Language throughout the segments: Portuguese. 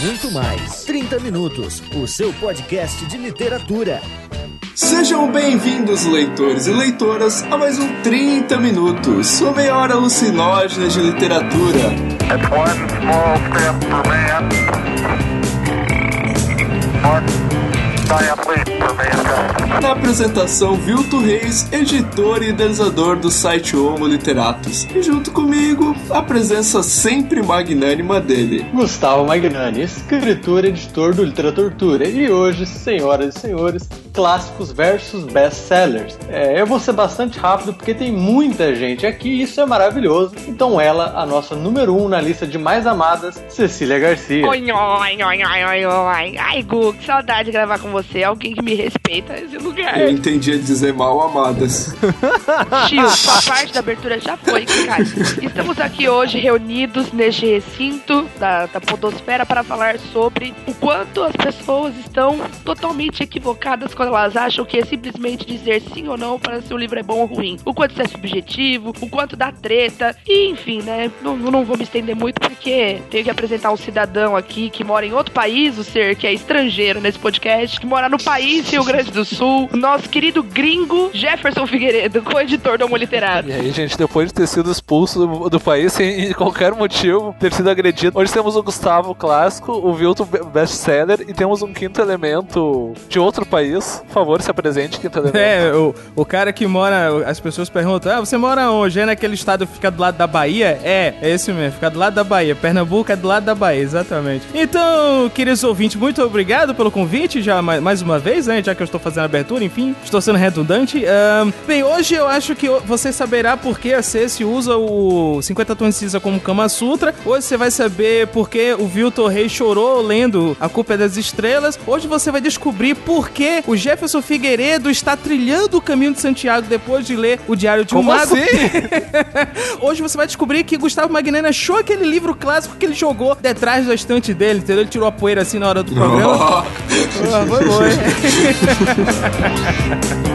muito mais. 30 Minutos, o seu podcast de literatura. Sejam bem-vindos, leitores e leitoras, a mais um 30 Minutos, sua meia hora alucinógena de literatura. It's one small step for man, one giant leap. Na apresentação, Vilto Reis, editor e idealizador do site Homo Literatus. E junto comigo, a presença sempre magnânima dele. Gustavo Magnani, escritor e editor do Literatura. E hoje, senhoras e senhores, clássicos versus best-sellers. É, eu vou ser bastante rápido porque tem muita gente aqui e isso é maravilhoso. Então ela, a nossa número um na lista de mais amadas, Cecília Garcia. Oi, oi, oi, oi, oi, oi. Ai, Gu, que saudade de gravar com você. Alguém que me respeita nesse lugar. Eu entendia dizer mal amadas. Tio, sua parte da abertura já foi, cara. Estamos aqui hoje reunidos neste recinto da, da Podosfera para falar sobre o quanto as pessoas estão totalmente equivocadas quando elas acham que é simplesmente dizer sim ou não para se o livro é bom ou ruim. O quanto isso é subjetivo, o quanto dá treta, e enfim, né? Não, não vou me estender muito porque tenho que apresentar um cidadão aqui que mora em outro país, o ser que é estrangeiro nesse podcast, que mora no país Rio Grande do Sul, nosso querido gringo Jefferson Figueiredo, co-editor do Homo Literato. E aí, gente, depois de ter sido expulso do, do país sem qualquer motivo, ter sido agredido, hoje temos o Gustavo clássico, o Vilto best-seller e temos um quinto elemento de outro país. Por favor, se apresente, quinto elemento. É, o, o cara que mora. As pessoas perguntam: Ah, você mora onde? É naquele estado que fica do lado da Bahia? É, é esse mesmo, fica do lado da Bahia. Pernambuco é do lado da Bahia, exatamente. Então, queridos ouvintes, muito obrigado pelo convite, já mais, mais uma vez, né? Já que eu estou fazendo a abertura, enfim, estou sendo redundante. Bem, hoje eu acho que você saberá por que a Ceci usa o 50 Tons de Cinza como Kama Sutra. Hoje você vai saber por que o Viltor Rei chorou lendo A Culpa é das Estrelas. Hoje você vai descobrir por que o Jefferson Figueiredo está trilhando o caminho de Santiago depois de ler o Diário de um Como Mago. assim? Hoje você vai descobrir que Gustavo Magnani achou aquele livro clássico que ele jogou detrás da estante dele, entendeu? Ele tirou a poeira assim na hora do programa. Ah, foi bom, hein? Muito bem,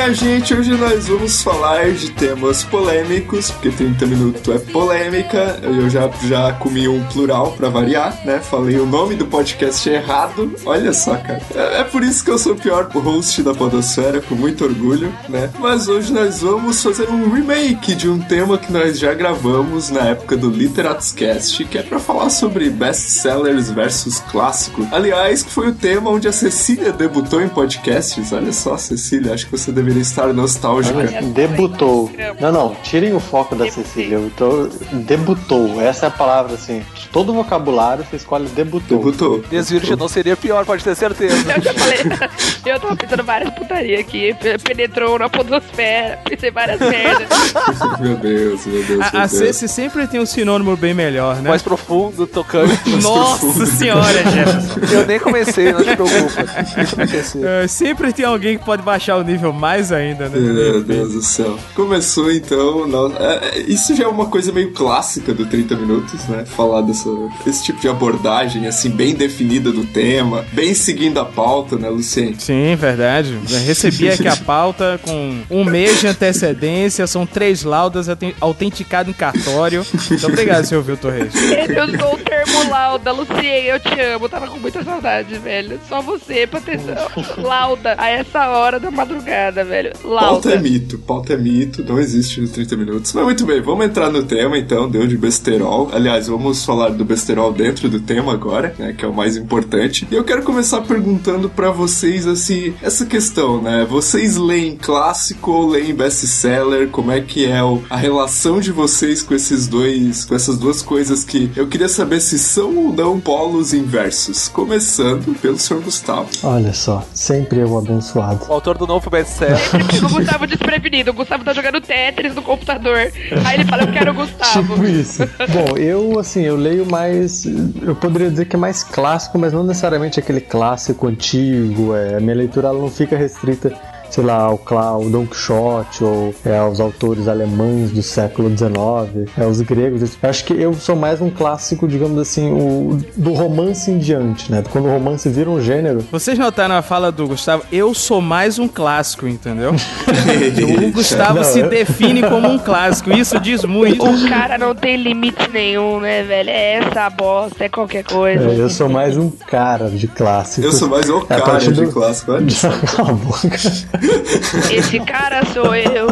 minha gente, hoje nós vamos falar de temas polêmicos, porque 30 minutos é polêmica. Eu já, já comi um plural pra variar, né? Falei o nome do podcast errado. Olha só, cara. É, é por isso que eu sou o pior host da Podosfera, com muito orgulho, né? Mas hoje nós vamos fazer um remake de um tema que nós já gravamos na época do Literatus Cast, que é pra falar sobre best-sellers versus clássico. Aliás, que foi o tema onde a Cecília debutou em podcasts. Olha só, Cecília, acho que você deveria estar nostálgica. Debutou. Não, não, tirem o foco da Cecília. Eu tô... Debutou, essa é a palavra assim. De todo vocabulário, você escolhe debutou. Debutou. Desvirginou seria pior, pode ter certeza. Eu já falei, eu tava pensando várias putaria aqui, pe- penetrou na podosfera, pensei várias merdas. Meu Deus, meu Deus, A, meu a. Ceci sempre tem um sinônimo bem melhor, né? Mais profundo, tocante. Nossa senhora, Jefferson. Eu nem comecei, não te preocupa. É, sempre tem alguém que pode baixar o nível mais ainda, né? Meu Deus do céu. Começou então. é, é, isso já é uma coisa meio clássica do 30 Minutos, né? Falar dessa, desse tipo de abordagem, assim, bem definida do tema, bem seguindo a pauta, né, Luciene? Sim, verdade. Eu recebi aqui a pauta com um mês de antecedência, são três laudas auten- autenticado em cartório. Muito obrigado, senhor Viltor Reis. Eu sou o termo lauda, Luciene, eu te amo, tava com muita saudade, velho. Só você pra ter lauda a essa hora da madrugada, velho. Pauta é mito, pauta é mito, não existe nos 30 minutos. Mas muito bem, vamos entrar no tema então, deu de besterol. Aliás, vamos falar do besterol dentro do tema agora, né, que é o mais importante. E eu quero começar perguntando pra vocês, assim, essa questão, né? Vocês leem clássico ou leem best-seller? Como é que é a relação de vocês com esses dois, com essas duas coisas que eu queria saber se são ou não polos inversos? Começando pelo Sr. Gustavo. Olha só, sempre eu abençoado. O autor do novo best-seller. Sempre o Gustavo desprevenido. O Gustavo tá jogando Tetris no computador. Aí ele fala, eu quero o Gustavo. Tipo isso. Bom, eu assim, eu leio mais. Eu poderia dizer que é mais clássico, mas não necessariamente aquele clássico antigo. É, a minha leitura ela não fica restrita sei lá, o, Cla- o Don Quixote ou é, os autores alemães do século XIX, é, os gregos. Eu acho que eu sou mais um clássico, digamos assim, o, do romance em diante, né? Quando o romance vira um gênero, Vocês notaram a fala do Gustavo? Eu sou mais um clássico, entendeu? o Gustavo Não, se eu- define como um clássico. Isso diz muito. O cara não tem limite nenhum, né, velho? É essa bosta, é qualquer coisa. é, eu sou mais um cara de clássicos. Eu sou mais o É, cara de do- clássico. Olha só. Cala a boca. Esse cara sou eu,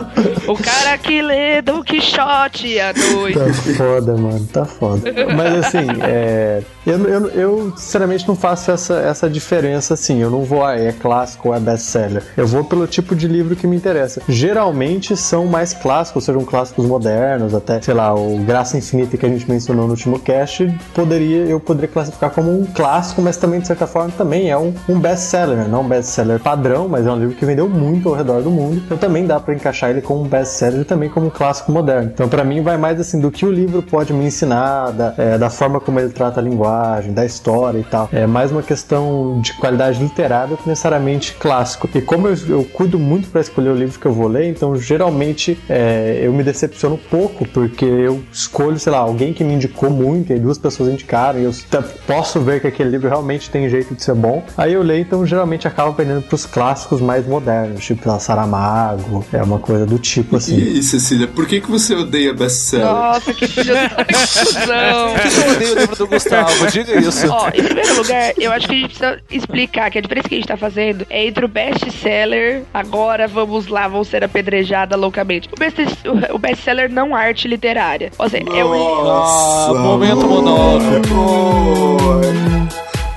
o cara que lê Don Quixote à noite. Tá foda, mano, tá foda. Mas assim, é, eu, eu, eu sinceramente não faço essa, essa diferença assim. Eu não vou, ah, é clássico ou é best-seller. Eu vou pelo tipo de livro que me interessa. Geralmente são mais clássicos, sejam clássicos modernos, até, sei lá, o Graça Infinita que a gente mencionou no último cast, poderia, eu poderia classificar como um clássico, mas também, de certa forma, também é um, um best-seller, né? Não um best-seller padrão, mas é um livro que vendeu muito ao redor do mundo. Então também dá pra encaixar ele como um best-seller e também como um clássico moderno. Então, pra mim, vai mais assim do que o livro pode me ensinar, da, é, da forma como ele trata a linguagem, da história e tal. É mais uma questão de qualidade literária que necessariamente clássico. E como eu, eu cuido muito pra escolher o livro que eu vou ler, então geralmente é, eu me decepciono pouco, porque eu escolho, sei lá, alguém que me indicou muito, e duas pessoas indicaram, e eu posso ver que aquele livro realmente tem jeito de ser bom. Aí eu leio, então geralmente acabo pendendo pros clássicos mais modernos, tipo lá, Saramago, é uma coisa do tipo E assim. aí, Cecília, por que, que você odeia best-seller? Nossa, que da confusão. Por que eu odeio o livro do Gustavo? Diga isso. Ó, em primeiro lugar, eu acho que a gente precisa explicar que a diferença que a gente tá fazendo é entre o best-seller, agora vamos lá, vão ser apedrejada loucamente. O best- o best-seller não arte literária. Ou seja, é um... Nossa, Ah, momento monólogo.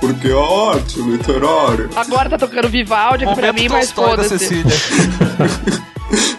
Porque a arte literária. Agora tá tocando Vivaldi aqui pra mim, mas foda-se.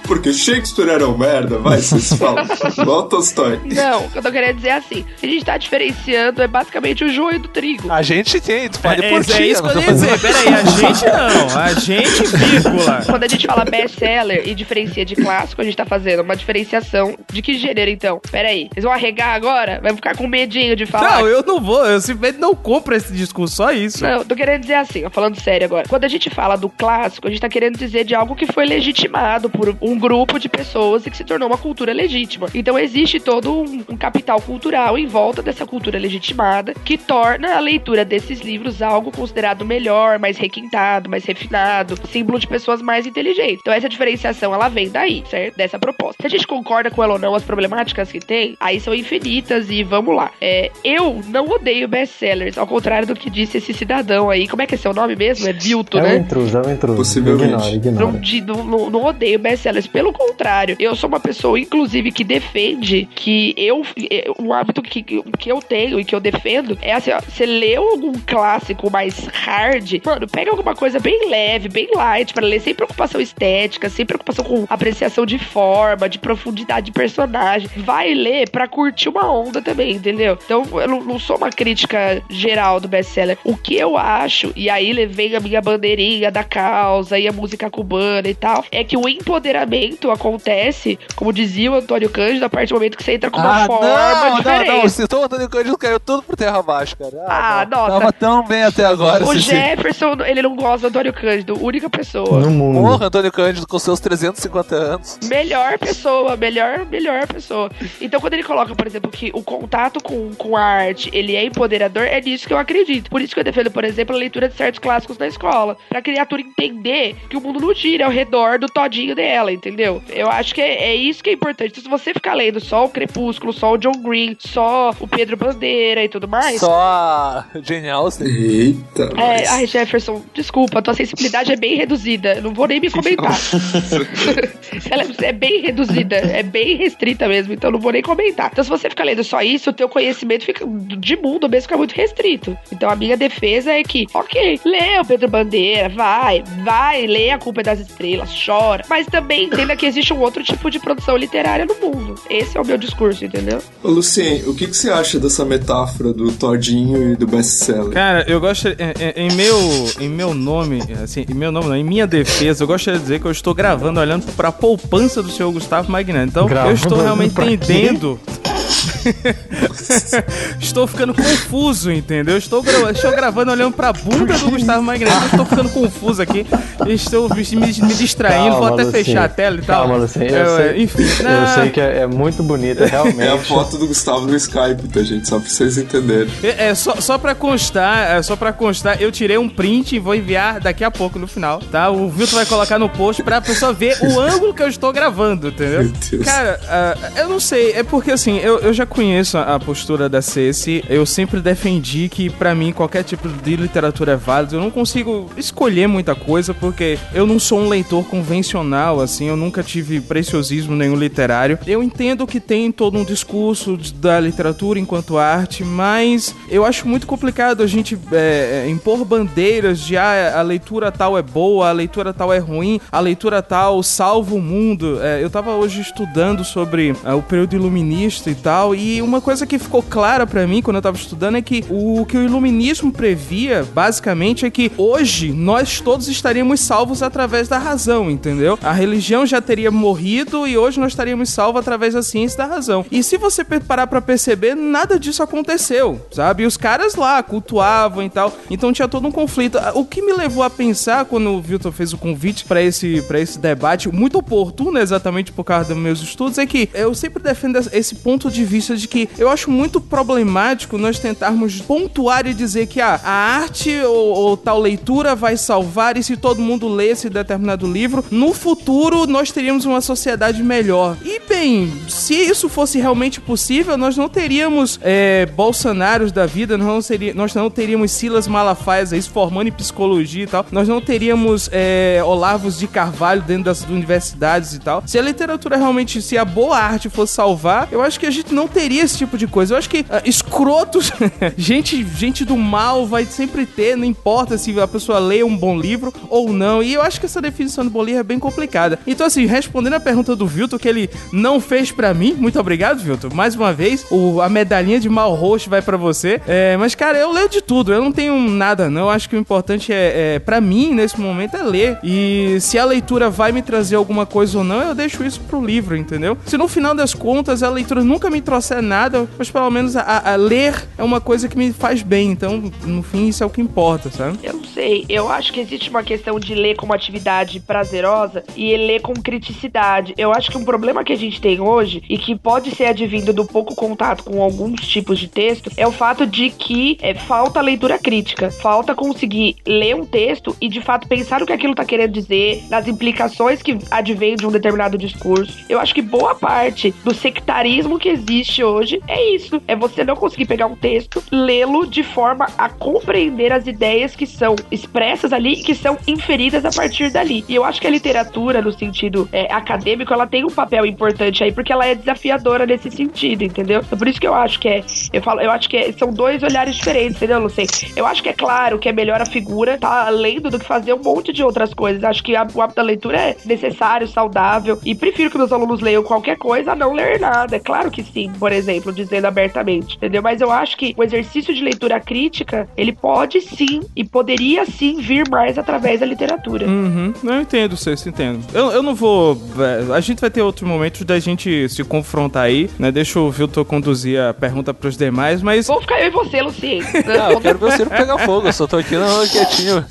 Porque Shakespeare era um merda, vai, vocês falam. Igual Tolstói. Não, o que eu tô querendo dizer é assim: a gente tá diferenciando é basicamente o joio do trigo. A gente tem, tu fale É, por é, ti. é isso que eu ia tô dizer. Pera aí, a gente não. A gente, vírgula. Quando a gente fala best-seller e diferencia de clássico, a gente tá fazendo uma diferenciação de que gênero, então? Pera aí, vocês vão arregar agora? Vai ficar com medinho de falar? Não, eu não vou. Eu simplesmente não compro esse discurso, só isso. Não, tô querendo dizer assim, ó, falando sério agora. Quando a gente fala do clássico, a gente tá querendo dizer de algo que foi legitimado por um grupo de pessoas e que se tornou uma cultura legítima. Então existe todo um, um capital cultural em volta dessa cultura legitimada que torna a leitura desses livros algo considerado melhor, mais requintado, mais refinado, símbolo de pessoas mais inteligentes. Então essa diferenciação ela vem daí, certo? Dessa proposta. Se a gente concorda com ela ou não, as problemáticas que tem, aí são infinitas e vamos lá. É, eu não odeio best-sellers, ao contrário do que disse esse cidadão aí. Como é que é seu nome mesmo? É Vilto, É um né? intruso, é um intruso. Possivelmente. Ignora, ignora. Não, de- não, não- não odeio best-sellers. Pelo contrário, eu sou uma pessoa, inclusive, que defende que eu. é, Um hábito que, que eu tenho e que eu defendo é assim: ó, você leu algum clássico mais hard, mano, pega alguma coisa bem leve, bem light, pra ler sem preocupação estética, sem preocupação com apreciação de forma, de profundidade de personagem. Vai ler pra curtir uma onda também, entendeu? Então, eu não, não sou uma crítica geral do best-seller. O que eu acho, e aí levei a minha bandeirinha da causa e a música cubana e tal, é que o empoderamento acontece, como dizia o Antônio Cândido, a partir do momento que você entra com uma Ah, forma não, diferente. não, não. Citou o Antônio Cândido, caiu tudo por terra abaixo, cara. Ah, não. nossa. Tava tão bem até agora, O. Jefferson, ele não gosta do Antônio Cândido, única pessoa. No mundo. Porra, Antônio Cândido com seus 350 anos. Melhor pessoa, melhor, melhor pessoa. Então, quando ele coloca, por exemplo, que o contato com, com a arte, ele é empoderador, é nisso que eu acredito. Por isso que eu defendo, por exemplo, a leitura de certos clássicos na escola. Pra criatura entender que o mundo não gira ao redor do todinho dela, entendeu? Eu acho que é, é isso que é importante. Então, se você ficar lendo só o Crepúsculo, só o John Green, só o Pedro Bandeira e tudo mais... Só a Jane Austen. Eita, É, mas... ai, Jefferson, desculpa, tua sensibilidade é bem reduzida. Eu Não vou nem me comentar. Ela é bem reduzida, é bem restrita mesmo, então eu não vou nem comentar. Então, se você ficar lendo só isso, o teu conhecimento fica de mundo mesmo fica muito restrito. Então, a minha defesa é que, ok, lê o Pedro Bandeira, vai, vai, lê A Culpa é das Estrelas, chora. Mas também entenda que existe um outro tipo de produção literária no mundo. Esse é o meu discurso, entendeu? Ô, Lucien, o que, que você acha dessa metáfora do Todinho e do best-seller? Cara, eu gosto. Em, em- em meu, em meu nome, assim, em meu nome não, em minha defesa, eu gostaria de dizer que eu estou gravando olhando pra poupança do senhor Gustavo Magnani. Então, eu estou realmente pra quê? estou ficando confuso, entendeu? Estou, gra- estou gravando olhando pra bunda do Gustavo Magneto, estou ficando confuso aqui. Estou me, me distraindo, Calma, vou até Lucinho. fechar a tela e tal. Calma, Lucinho. Eu, Eu, sei, enfim, eu ah, sei que é, é muito bonita, realmente. É a foto do Gustavo no Skype, tá, gente? Só pra vocês entenderem. É, é, só, só pra constar, é, só pra constar, eu tirei um print e vou enviar daqui a pouco no final, tá? O Vilton vai colocar no post pra pessoa ver o ângulo que eu estou gravando, entendeu? Meu Deus. Cara, ah, eu não sei, é porque assim, eu, eu já conheço a, postura da Ceci, eu sempre defendi que pra mim qualquer tipo de literatura é válido, eu não consigo escolher muita coisa porque eu não sou um leitor convencional, assim, eu nunca tive preciosismo nenhum literário. Eu entendo que tem todo um discurso da literatura enquanto arte, mas eu acho muito complicado a gente é, é, impor bandeiras de ah, a leitura tal é boa, a leitura tal é ruim, a leitura tal salva o mundo. É, eu tava hoje estudando sobre ah, o período iluminista e tal, e uma coisa que ficou clara pra mim quando eu tava estudando é que o que o iluminismo previa, basicamente, é que hoje nós todos estaríamos salvos através da razão, entendeu? A religião já teria morrido e hoje nós estaríamos salvos através da ciência e da razão. E se você parar pra perceber, nada disso aconteceu, sabe? E os caras lá cultuavam e tal, então tinha todo um conflito. O que me levou a pensar quando o Vilton fez o convite pra esse, pra esse debate, muito oportuno exatamente por causa dos meus estudos, é que eu sempre defendo esse ponto de vista de que eu acho muito problemático nós tentarmos pontuar e dizer que ah, a arte ou, ou tal leitura vai salvar e se todo mundo lê esse determinado livro, no futuro nós teríamos uma sociedade melhor. E bem, se isso fosse realmente possível, nós não teríamos é, Bolsonaros da vida, nós não, seria, nós não teríamos Silas Malafaias aí se formando em psicologia e tal, nós não teríamos é, Olavos de Carvalho dentro das universidades e tal. Se a literatura realmente, se a boa arte fosse salvar, eu acho que a gente não teria esse tipo de coisa. Eu acho que ah, escrotos, gente, gente do mal vai sempre ter, não importa se a pessoa lê um bom livro ou não. E eu acho que essa definição do bom livro é bem complicada. Então, assim, respondendo a pergunta do Vilton, que ele não fez pra mim, muito obrigado, Vilton. Mais uma vez, o, a medalhinha de mal roxo vai pra você. É, mas, cara, eu leio de tudo, eu não tenho nada, não. Eu acho que o importante é, é para mim, nesse momento, é ler. E se a leitura vai me trazer alguma coisa ou não, eu deixo isso pro livro, entendeu? Se no final das contas a leitura nunca me trouxer nada, mas pelo menos a, a ler é uma coisa que me faz bem. Então, no fim, isso é o que importa, sabe? Eu não sei, eu acho que existe uma questão de ler como atividade prazerosa e ler com criticidade. Eu acho que um problema que a gente tem hoje e que pode ser advindo do pouco contato com alguns tipos de texto é o fato de que é, falta leitura crítica, falta conseguir ler um texto e de fato pensar o que aquilo tá querendo dizer, nas implicações que advêm de um determinado discurso. Eu acho que boa parte do sectarismo que existe hoje é isso, é você não conseguir pegar um texto, lê-lo de forma a compreender as ideias que são expressas ali e que são inferidas a partir dali. E eu acho que a literatura, no sentido é, acadêmico, ela tem um papel importante aí, porque ela é desafiadora nesse sentido, entendeu? É por isso que eu acho que é. Eu falo, eu acho que é- são dois olhares diferentes, entendeu, Lucien? Eu acho que é claro que é melhor a figura tá lendo do que fazer um monte de outras coisas. Acho que a- o hábito da leitura é necessário, saudável, e prefiro que meus alunos leiam qualquer coisa a não ler nada. É claro que sim, por exemplo, dizendo abertamente, entendeu? Mas eu acho que o exercício de leitura crítica, ele pode sim e poderia sim vir mais através da literatura. Uhum. Eu entendo, Cês, entendo. Eu, eu não vou. é, A gente vai ter outros momentos da gente se confrontar aí, né? Deixa o Vilton conduzir a pergunta pros demais, mas. Vou ficar eu e você, Lucien. Ah, eu quero ver o Ciro pegar fogo, eu só tô aqui no quietinho.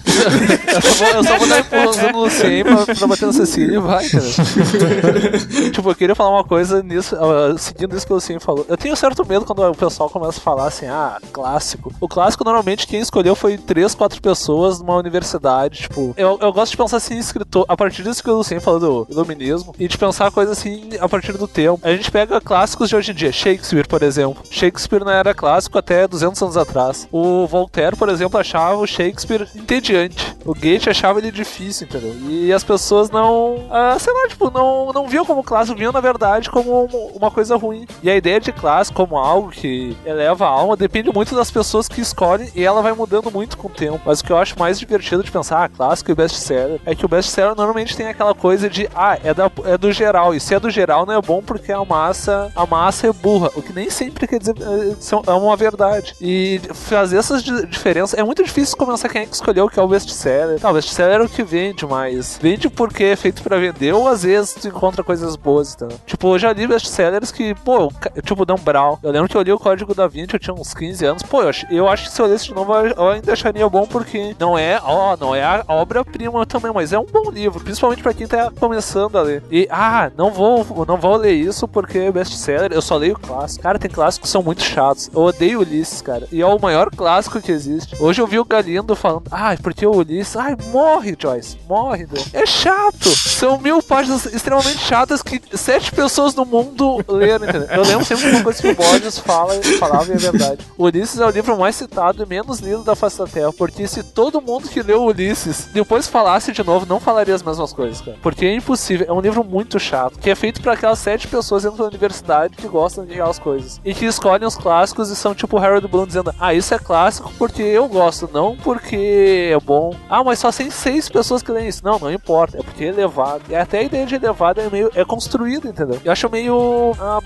Eu só vou, eu só vou dar empurrãozinho no Lucien pra, pra bater na Cecília e vai, cara. tipo, eu queria falar uma coisa nisso, ah, seguindo isso que o Lucien falou. Eu tenho certo medo quando o pessoal começa a falar assim, ah, clássico. O clássico, normalmente, quem escolheu foi três, quatro pessoas numa universidade, tipo... Eu, eu gosto de pensar assim, escritor, a partir disso que o Lucien falou do iluminismo, e de pensar coisas assim, a partir do tempo. A gente pega clássicos de hoje em dia, Shakespeare, por exemplo. Shakespeare não era clássico até 200 anos atrás. O Voltaire, por exemplo, achava o Shakespeare entediante. O Goethe achava ele difícil, entendeu? E as pessoas não, ah, sei lá, tipo, não, não viam como clássico, viam na verdade como um- uma coisa ruim. E a ideia de clássico como algo que eleva a alma depende muito das pessoas que escolhem e ela vai mudando muito com o tempo. Mas o que eu acho mais divertido de pensar, ah, clássico e best-seller, é que o best-seller normalmente tem aquela coisa de, ah, é, da, é do geral. E se é do geral não é bom porque a massa, a massa é burra. O que nem sempre quer dizer é, são- é uma verdade. E fazer essas di- diferenças é muito difícil começar quem é que escolheu o que é o best-seller. Não, o best-seller é o que vende, mas vende porque é feito pra vender ou às vezes tu encontra coisas boas, então. Tipo, eu já li best-sellers que, pô, tipo Dan Brown. Eu lembro que eu li o Código da Vinci, eu tinha uns 15 anos. Pô, eu acho, eu acho que se eu lesse de novo, eu ainda acharia bom, porque não é, ó, não é a obra-prima também, mas é um bom livro, principalmente pra quem tá começando a ler. E, ah, não vou, não vou ler isso porque é best-seller, eu só leio clássico. Cara, tem clássicos que são muito chatos. Eu odeio Ulisses, cara. E é o maior clássico que existe. Hoje eu vi o Galindo falando, ah, porque o Ulisses, ai, morre, Joyce, morre. Deus. É chato. São mil páginas extremamente chatas que sete pessoas no mundo leram, entendeu? Eu lembro de uma coisa que o Borges fala, falava e é verdade. Ulisses é o livro mais citado e menos lido da face da Terra, porque se todo mundo que leu Ulisses depois falasse de novo, não falaria as mesmas coisas, cara. Porque é impossível. É um livro muito chato, que é feito para aquelas sete pessoas dentro da universidade que gostam de aquelas coisas. E que escolhem os clássicos e são tipo Harold Bloom dizendo, ah, isso é clássico porque eu gosto, não porque é bom. Ah, mas só tem seis pessoas que leem isso. Não, não importa, é porque é elevado. E até a ideia de elevado é meio é construída, entendeu? Eu acho meio ah,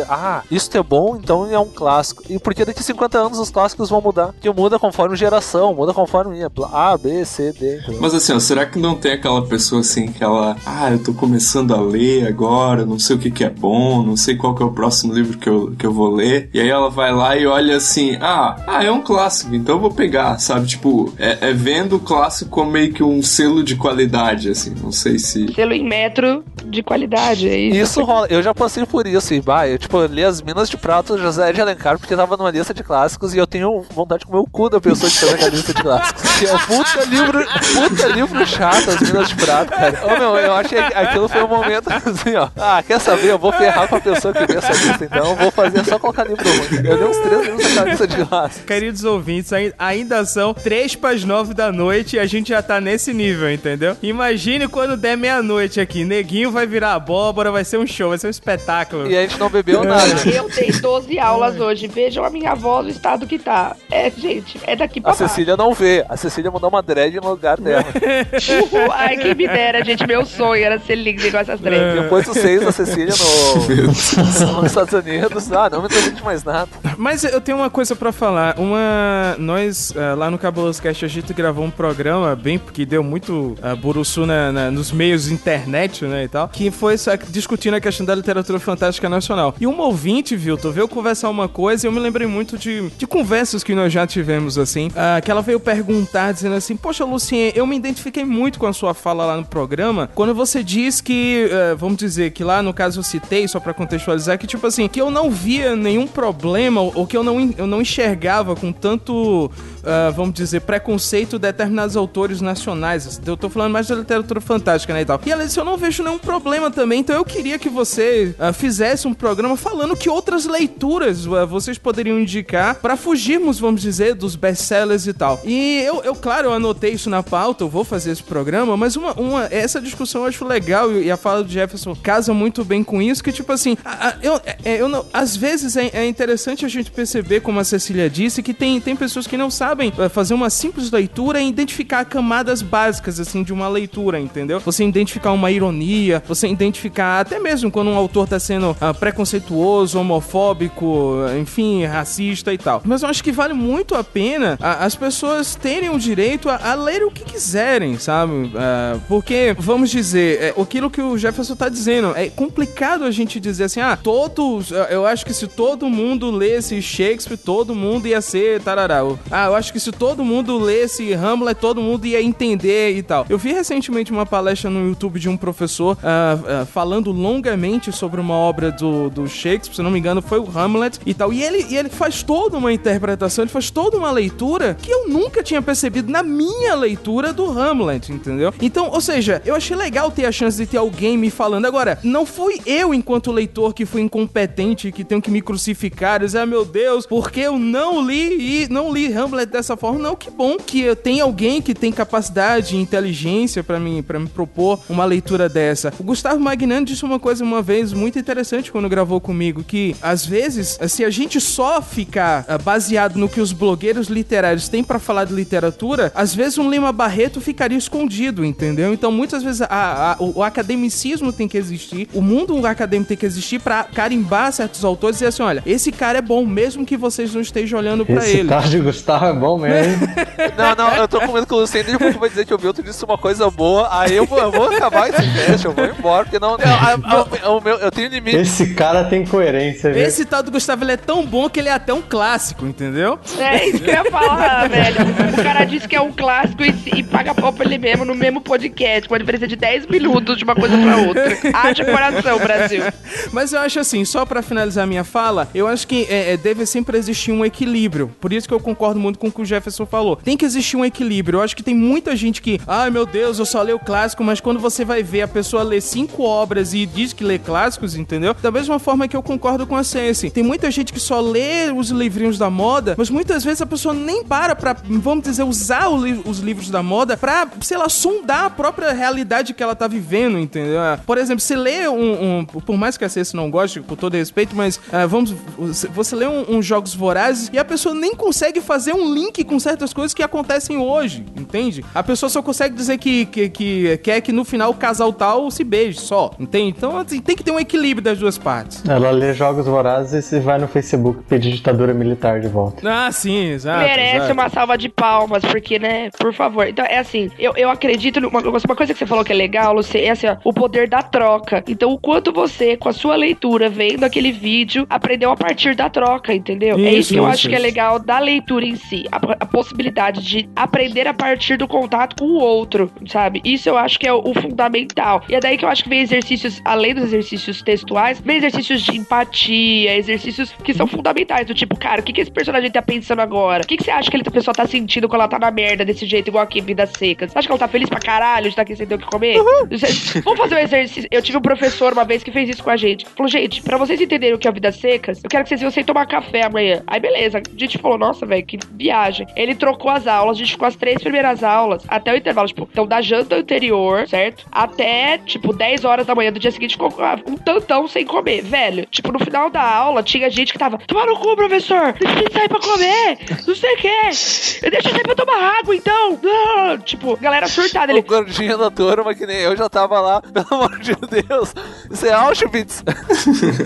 babaquice, ah, isso é bom, então é um clássico. E porque daqui a 50 anos os clássicos vão mudar, que muda conforme geração, muda conforme minha A, B, C, D. Entendeu? Mas assim, ó, será que não tem aquela pessoa assim que ela, ah, eu tô começando a ler agora, não sei o que que é bom, não sei qual que é o próximo livro que eu, que eu vou ler. E aí ela vai lá e olha assim, ah, ah, é um clássico, então eu vou pegar, sabe? Tipo, é, é vendo o clássico como meio que um selo de qualidade, assim, não sei se... Selo em metro de qualidade, é isso? Isso rola, eu já passei por isso, e bah, eu tipo, li as Minas de Prato do José de Alencar porque tava numa lista de clássicos e eu tenho vontade de comer o cu da pessoa que tá na lista de clássicos. Que é um puta livro, puta livro chato, as Minas de Prato, cara. Ô meu, eu acho que aquilo foi um momento assim, ó. Ah, quer saber? Eu vou ferrar com a pessoa que vê essa lista, então eu vou fazer só colocar livro ruim. Eu dei uns três livros na lista de clássicos. Queridos ouvintes, ainda são três para as nove da noite e a gente já tá nesse nível, entendeu? Imagine quando der meia-noite aqui. Neguinho vai virar abóbora, vai ser um show, vai ser um espetáculo. E a gente não bebeu Eu dei 12 aulas hoje. Vejam a minha voz, o estado que tá. É, gente, é daqui pra A Cecília não vê. A Cecília mandou uma dread no lugar dela. Uhul. Ai, quem me dera, gente. Meu sonho era ser lindo igual essas dreads. Depois do seis da Cecília no... nos Estados Unidos. Ah, não me transmite mais nada. Mas eu tenho uma coisa pra falar. Uma. Nós, uh, lá no Cabuloso Cast, a gente gravou um programa bem. que deu muito uh, buruçu na, na, nos meios internet, né? E tal. Que foi discutindo a questão da literatura fantástica nacional. E uma ouvinte, viu, tu veio conversar uma coisa e eu me lembrei muito de, de conversas que nós já tivemos, assim. Uh, que ela veio perguntar, dizendo assim: Poxa, Lucien, eu me identifiquei muito com a sua fala lá no programa. Quando você diz que, uh, vamos dizer, que lá no caso eu citei, só pra contextualizar, que tipo assim, que eu não via nenhum problema ou que eu não, eu não enxergava com tanto, uh, vamos dizer, preconceito determinados autores nacionais. Eu tô falando mais da literatura fantástica, né, e tal. E ela disse: Eu não vejo nenhum problema também, então eu queria que você uh, fizesse um programa falando que outras leituras uh, vocês poderiam indicar para fugirmos, vamos dizer, dos best-sellers e tal. E eu, eu, claro, eu anotei isso na pauta, eu vou fazer esse programa, mas uma, uma essa discussão eu acho legal e a fala do Jefferson casa muito bem com isso, que tipo assim, eu, eu não, às vezes é, é interessante a gente perceber, como a Cecília disse, que tem, tem pessoas que não sabem uh, fazer uma simples leitura e identificar camadas básicas, assim, de uma leitura, entendeu? Você identificar uma ironia, você identificar até mesmo quando um autor tá sendo uh, preconceituoso, homofóbico, enfim, racista e tal. Mas eu acho que vale muito a pena a, as pessoas terem o direito a, a, ler o que quiserem, sabe? Uh, porque, vamos dizer, é, aquilo que o Jefferson tá dizendo, é complicado a gente dizer assim, ah, todos, eu acho que se todo mundo lesse Shakespeare, todo mundo ia ser tarará. Ah, eu acho que se todo mundo lesse Hamlet, todo mundo ia entender e tal. Eu vi recentemente uma palestra no YouTube de um professor uh, uh, falando longamente sobre uma obra do, do Shakespeare, se não me engano, foi o Hamlet e tal. E ele, e ele faz toda uma interpretação, ele faz toda uma leitura que eu nunca tinha percebido na minha leitura do Hamlet, entendeu? Então, ou seja, eu achei legal ter a chance de ter alguém me falando. Agora, não fui eu, enquanto leitor, que fui incompetente, que tenho que me crucificar, dizer, ah, meu Deus, porque eu não li e não li Hamlet dessa forma. Não, que bom que eu tenho alguém que tem capacidade e inteligência para mim, para me propor uma leitura dessa. O Gustavo Magnani disse uma coisa uma vez muito interessante quando gravou comigo, que às vezes, se a gente só ficar uh, baseado no que os blogueiros literários têm para falar de literatura, às vezes um Lima Barreto ficaria escondido, entendeu? Então, muitas vezes a- a- o, o academicismo tem que existir, o mundo acadêmico tem que existir pra carimbar certos autores e dizer assim: olha, esse cara é bom, mesmo que vocês não estejam olhando pra Esse ele. tal de Gustavo é bom mesmo. Não, não, eu tô com medo que o Luciano pouco vai dizer que o Milton disse uma coisa boa, aí eu vou, eu vou acabar esse teste, eu vou embora, porque não. não, a- a- o meu, eu tenho limite. Esse cara tem coerência, viu? Esse tal do Gustavo ele é tão bom que ele é até um clássico, entendeu? É isso que eu ia falar, velho. O cara disse que é um clássico e, e paga pau pra ele mesmo no mesmo podcast, com a diferença de 10 minutos de uma coisa pra outra. Haja coração, Brasil. Mas eu acho assim, só pra finalizar minha fala, eu acho que é, é, deve sempre existir um equilíbrio. Por isso que eu concordo muito com o que o Jefferson falou. Tem que existir um equilíbrio. Eu acho que tem muita gente que, ai meu Deus, eu só leio clássico, mas quando você vai ver a pessoa lê cinco obras e diz que lê clássicos, entendeu? Da mesma forma que eu concordo com a Sense. Tem muita gente que só lê os livrinhos da moda, mas muitas vezes a pessoa nem para pra, vamos dizer, usar li- os livros da moda pra, sei lá, sondar a própria realidade que ela tá vivendo, entendeu? Por exemplo, você lê um, um- por mais que a Sense não goste, com todo respeito, mas ah, vamos, você lê um, um Jogos Vorazes e a pessoa nem consegue fazer um link com certas coisas que acontecem hoje, entende? A pessoa só consegue dizer que, que, que quer que no final o casal tal se beije só, entende? Então assim, tem que ter um equilíbrio das duas partes. Ela lê Jogos Vorazes e vai no Facebook pedir ditadura militar de volta. Ah, sim, exato. Merece exato. uma salva de palmas, porque, né, por favor. Então, é assim, eu, eu acredito numa uma coisa que você falou que é legal, Lucy, é assim, ó, o poder da troca. Então, o quanto você, com a sua leitura, vendo aquele vídeo, aprendeu a partir da troca, entendeu? é Isso, isso que eu isso, acho que é isso. legal da leitura em si. A, a possibilidade de aprender a partir do contato com o outro, sabe? Isso eu acho que é o, o fundamental. E é daí que eu acho que vem exercícios, além dos exercícios textuais, vem exercícios de empatia, exercícios que são fundamentais. Do tipo, cara, o que, que esse personagem tá pensando agora? O que, que você acha que ele- a pessoa tá sentindo quando ela tá na merda desse jeito, igual aqui, vida seca? Você acha que ela tá feliz pra caralho de estar aqui sem ter o que comer? Você- Vamos fazer um exercício. Eu tive um professor uma vez que fez isso com a gente. Falou, gente, pra vocês entenderem o que é a vida seca, eu quero que vocês venham sem tomar café amanhã. Aí, beleza. A gente falou, nossa, velho, que viagem. Ele trocou as aulas, a gente ficou as três primeiras aulas até o intervalo, tipo, então da janta anterior, certo? Até, tipo, 10 horas da manhã do dia seguinte, ficou um tantão sem comer, velho. Tipo, no final da aula, tinha gente que tava, toma no cu, professor, deixa gente sair pra comer, não sei o que. Deixa eu sair pra tomar água, então. Não. Tipo, galera surtada. O Ele, gordinho da turma, que nem eu já tava lá, pelo amor de Deus. Isso é Auschwitz.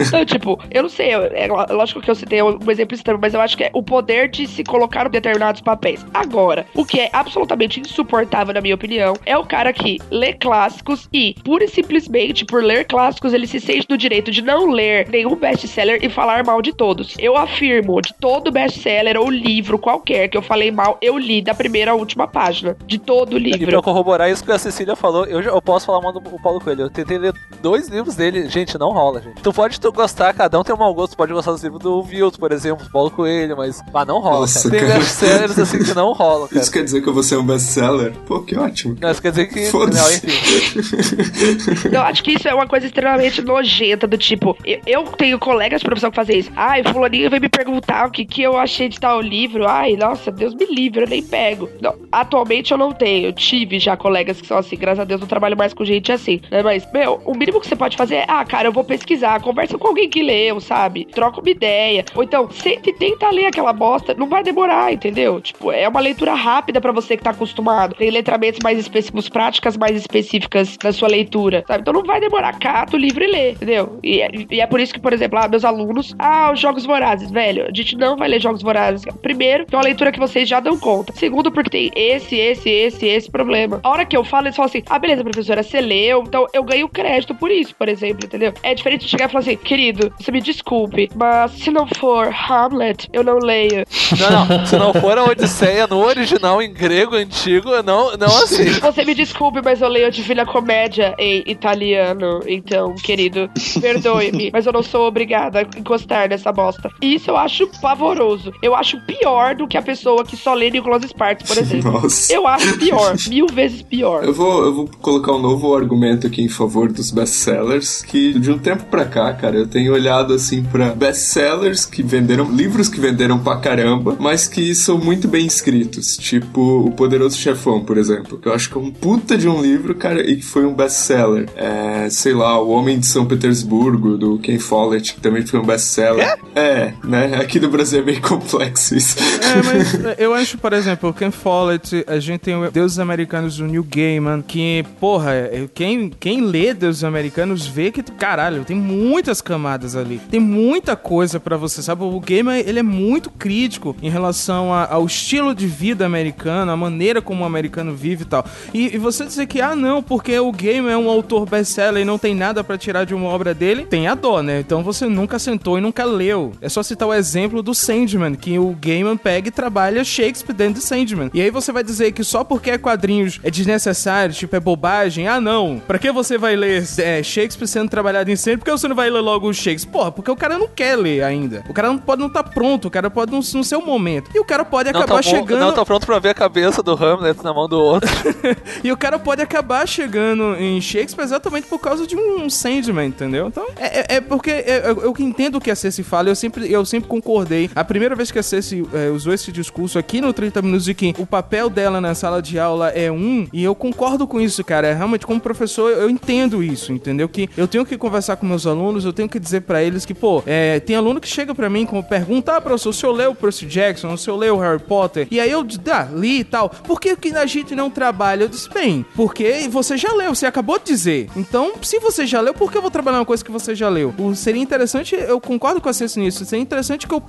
Então, tipo, eu não sei, eu- é lógico que eu citei um exemplo extremo, mas eu acho que é o poder de se colocar em determinados papéis. Agora, o que é absolutamente insuportável, na minha opinião, é o cara que lê clássicos e, pura e simplesmente, por ler clássicos, ele se sente no direito de não ler nenhum best-seller e falar mal de todos. Eu afirmo, de todo best-seller ou livro qualquer que eu falei mal, eu li da primeira à última página. De todo o E pra livro. corroborar isso que a Cecília falou, eu, já- eu posso falar mal do Paulo Coelho. Eu tentei ler dois livros dele. Gente, não rola, gente. Tu pode tu gostar, cada um tem um mau gosto. Tu pode gostar dos livros do Vilto, por exemplo, do Paulo Coelho, mas. Ah, não rola, Nossa, cara. Tem cara. best-sellers assim que não rolam, cara. Isso quer dizer que eu vou ser um best-seller? Pô, que ótimo. Não, isso quer dizer que. Não, Foda-se. enfim. Eu acho que isso é uma coisa extremamente nojenta, do tipo, eu, eu tenho colegas de profissão que fazem isso. Ai, fulaninho veio me perguntar o que, que eu achei de tal livro. Ai, nossa, Deus me livre, eu nem pego. Não, atualmente eu não tenho. Eu tive já colegas que são assim, graças a Deus não trabalho mais com gente assim. Né? Mas, meu, o mínimo que você pode fazer é, ah, cara, eu vou pesquisar, conversa com alguém que leu, sabe? Troca uma ideia. Ou então, senta e tenta ler aquela bosta. Não vai demorar, entendeu? Tipo, é uma leitura rápida pra você que tá acostumado. Tem letramentos mais específicos, práticas mais específicas na sua leitura, sabe? Então não vai demorar. Cata o livro e lê, entendeu? E e é por isso que, por exemplo, ah, meus alunos, ah, os Jogos Vorazes, velho, a gente não vai ler Jogos Vorazes. Primeiro, que é uma leitura que vocês já dão conta. Segundo, porque tem esse, esse, esse, esse problema. A hora que eu falo, eles falam assim, ah, beleza, professora, você leu, então eu ganho crédito por isso, por exemplo, entendeu? É diferente de chegar e falar assim, querido, você me desculpe, mas se não for Hamlet, eu não leio. Não, não. Se não for a Odisseia no original em grego antigo, eu não, não assim. Você me desculpe, mas eu leio Divina Comédia em italiano. Então, querido, perdoe-me. Mas eu não sou obrigada a encostar nessa bosta. E isso eu acho pavoroso. Eu acho pior do que a pessoa que só lê Nicholas Sparks, por exemplo. Nossa. Eu acho pior. Mil vezes pior. Eu vou, eu vou colocar um novo argumento aqui em favor dos best-sellers, que de um tempo pra cá, cara, eu tenho olhado assim pra best-sellers que venderam, livros que venderam pra caramba, mas que são muito bem escritos. Tipo, o Poderoso Chefão, por exemplo. Eu acho que é um puta de um livro, cara, e que foi um best-seller. É, sei lá, O Homem de São Petersburgo, do Ken Follett, que também foi um best-seller. É? né? Aqui no Brasil é bem complexo isso. É, mas eu acho, por exemplo, o Ken Follett, a gente tem o Deuses Americanos do Neil Gaiman, que, porra, é, quem, quem lê Deuses Americanos vê que, caralho, tem muitas camadas ali. Tem muita coisa pra você, sabe? O Gaiman, ele é muito crítico em relação a- ao estilo de vida americano, a maneira como o americano vive e tal. E, e você dizer que, ah, não, porque o Gaiman é um autor best-seller e não tem nada pra tirar de uma obra dele, tem a dó, né? Então você nunca sentou e nunca leu. É só citar o exemplo do Sandman, que o Gaiman pega e trabalha Shakespeare dentro de Sandman. E aí você vai dizer que só porque é quadrinhos é desnecessário, tipo, é bobagem, ah, não. Pra que você vai ler é, Shakespeare sendo trabalhado em Sandman? Por que você não vai ler logo o Shakespeare? Porra, porque o cara não quer ler ainda. O cara não pode não estar pronto, o cara pode não, não ser o momento. E o cara pode Não acabar tá, chegando... não tá pronto pra ver a cabeça do Hamlet na mão do outro. E o cara pode acabar chegando em Shakespeare exatamente por causa de um Sandman, entendeu? Então, é, é- é porque eu, eu entendo o que a Ceci fala, eu sempre, eu sempre concordei. A primeira vez que a Ceci é, usou esse discurso aqui no 30 Minutos de que o papel dela na sala de aula é um, e eu concordo com isso, cara. É, realmente, como professor, eu entendo isso, entendeu? Que eu tenho que conversar com meus alunos, eu tenho que dizer pra eles que, pô, é, tem aluno que chega pra mim com pergunta, ah, professor, o senhor leu o Percy Jackson, o senhor leu Harry Potter? E aí eu, ah, li e tal. Por que, que a gente não trabalha? Eu disse, bem, porque você já leu, você acabou de dizer. Então, se você já leu, por que eu vou trabalhar uma coisa que você já leu? O- seria interessante, eu concordo com a Ceci nisso, seria interessante que eu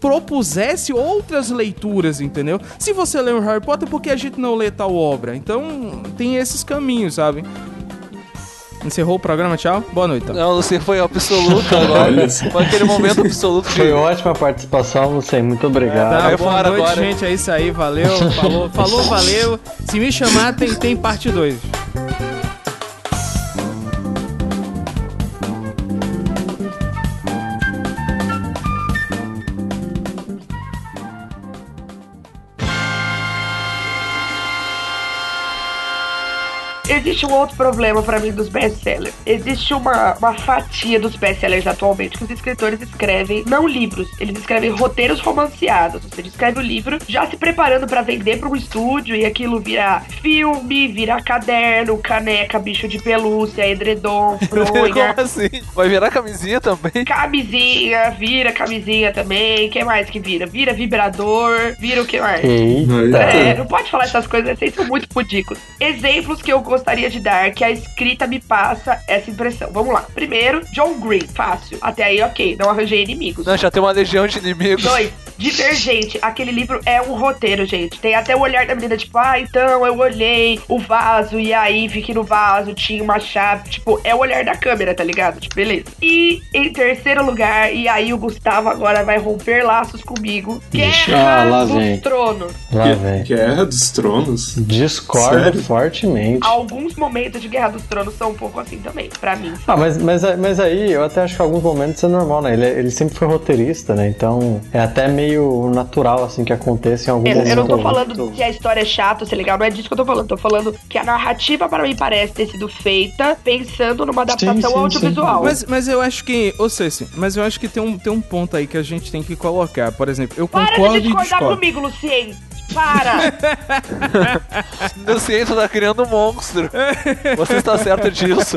propusesse outras leituras, entendeu? Se você leu Harry Potter, por que a gente não lê tal obra? Então, tem esses caminhos, sabe? Encerrou o programa, tchau. Boa noite. Então. Não, você foi absoluto agora. Foi aquele momento absoluto de. Foi ótima a participação, você. Muito obrigado. Tá, vai boa fora noite, agora. gente. É isso aí, valeu. Falou, falou, valeu. Se me chamar, tem, tem parte 2. Existe um outro problema pra mim dos best-sellers. Existe uma, uma fatia dos best-sellers atualmente que os escritores escrevem não livros, eles escrevem roteiros romanceados. Ou seja, escreve o livro já se preparando pra vender pra um estúdio e aquilo vira filme, vira caderno, caneca, bicho de pelúcia, edredom, fronha. Como assim? Vai virar camisinha também? Camisinha, vira camisinha também. O que mais que vira? Vira vibrador, vira o que mais? Eita. É, não pode falar essas coisas, vocês são muito pudicos. Exemplos que eu gostaria de dar, que a escrita me passa essa impressão. Vamos lá. Primeiro, John Green, fácil. Até aí, ok, não arranjei inimigos. Não, já tem uma legião de inimigos. Dois, Divergente. Aquele livro é um roteiro, gente. Tem até o olhar da menina, tipo, ah, então eu olhei o vaso e aí vi que no vaso tinha uma chave. Tipo, é o olhar da câmera, tá ligado? Tipo, beleza. E em terceiro lugar, e aí o Gustavo agora vai romper laços comigo. Guerra Ah, lá dos vem. Tronos. Lá vem. Guerra dos Tronos? Discordo Sério? fortemente. Alguns momentos de Guerra dos Tronos são um pouco assim também, pra mim. Ah, mas, mas, mas aí eu até acho que em alguns momentos é normal, né? Ele, ele sempre foi roteirista, né? Então é até meio natural, assim, que aconteça em algum Eu, momento. eu não tô falando que a história é chata, se é legal, não é disso que eu tô falando. Tô falando que a narrativa, para mim, parece ter sido feita pensando numa adaptação sim, sim. audiovisual. Mas, mas eu acho que, ou seja, mas eu acho que tem um, tem um ponto aí que a gente tem que colocar. Por exemplo, eu Para concordo de e discordar discordo. comigo, Lucien. Para! Ciência tá criando um monstro. Você está certo disso.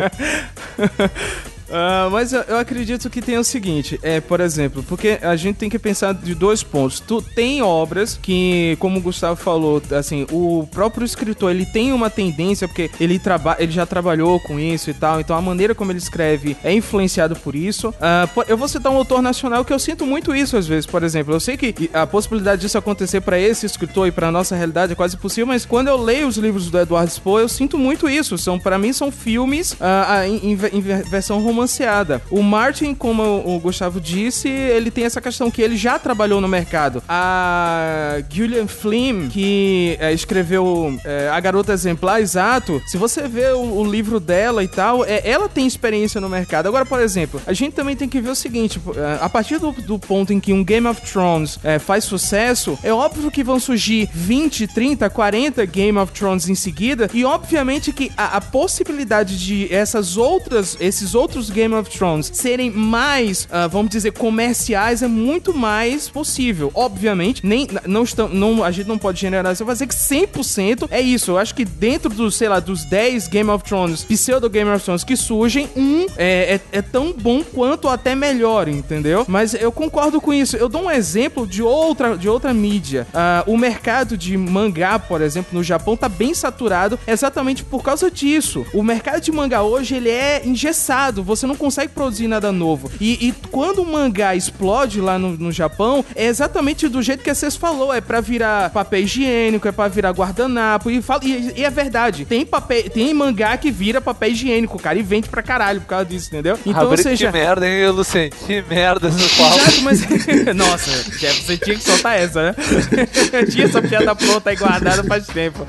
Ah, mas eu, eu acredito que tem o seguinte, é, por exemplo, porque a gente tem que pensar de dois pontos. Tu tem obras que, como o Gustavo falou, assim, o próprio escritor, ele tem uma tendência, porque ele, traba ele já trabalhou com isso e tal, então a maneira como ele escreve é influenciado por isso. Po- eu vou citar um autor nacional que eu sinto muito isso às vezes, por exemplo, eu sei que a possibilidade disso acontecer pra esse escritor e pra nossa realidade é quase possível, mas quando eu leio os livros do Eduardo Spohr, eu sinto muito isso. São, para mim, são filmes ah, em, em ve- em ve- versão romanceada. O Martin, como o Gustavo disse, ele tem essa questão que ele já trabalhou no mercado. A Gillian Flynn, que eh, escreveu eh, A Garota Exemplar, exato, se você vê o, o livro dela e tal, é, ela tem experiência no mercado. Agora, por exemplo, a gente também tem que ver o seguinte: eh, a partir do, do ponto em que um Game of Thrones eh, faz sucesso, é óbvio que vão surgir 20, 30, 40 Game of Thrones em seguida, e obviamente que a, a possibilidade de essas outras, esses outros os Game of Thrones serem mais, ah, vamos dizer, comerciais, é muito mais possível. Obviamente, nem não estão, não, a gente não pode generalizar, fazer que 100% é isso. Eu acho que dentro dos, sei lá, dos 10 Game of Thrones, pseudo Game of Thrones que surgem, um é, é, é tão bom quanto ou até melhor, entendeu? Mas eu concordo com isso. Eu dou um exemplo de outra, de outra mídia. Ah, o mercado de mangá, por exemplo, no Japão tá bem saturado exatamente por causa disso. O mercado de mangá hoje ele é engessado, você não consegue produzir nada novo. E, e quando o mangá explode lá no, no Japão, é exatamente do jeito que vocês falou, é para virar papel higiênico, é para virar guardanapo e, fala, e, e, é verdade. Tem papel, tem mangá que vira papel higiênico, cara, e vende pra caralho por causa disso, entendeu? Então, ou seja, que merda, hein, Lucien? Que merda esse papo. Exato, mas nossa, você tinha que soltar essa, né? tinha essa piada pronta aí guardada faz tempo.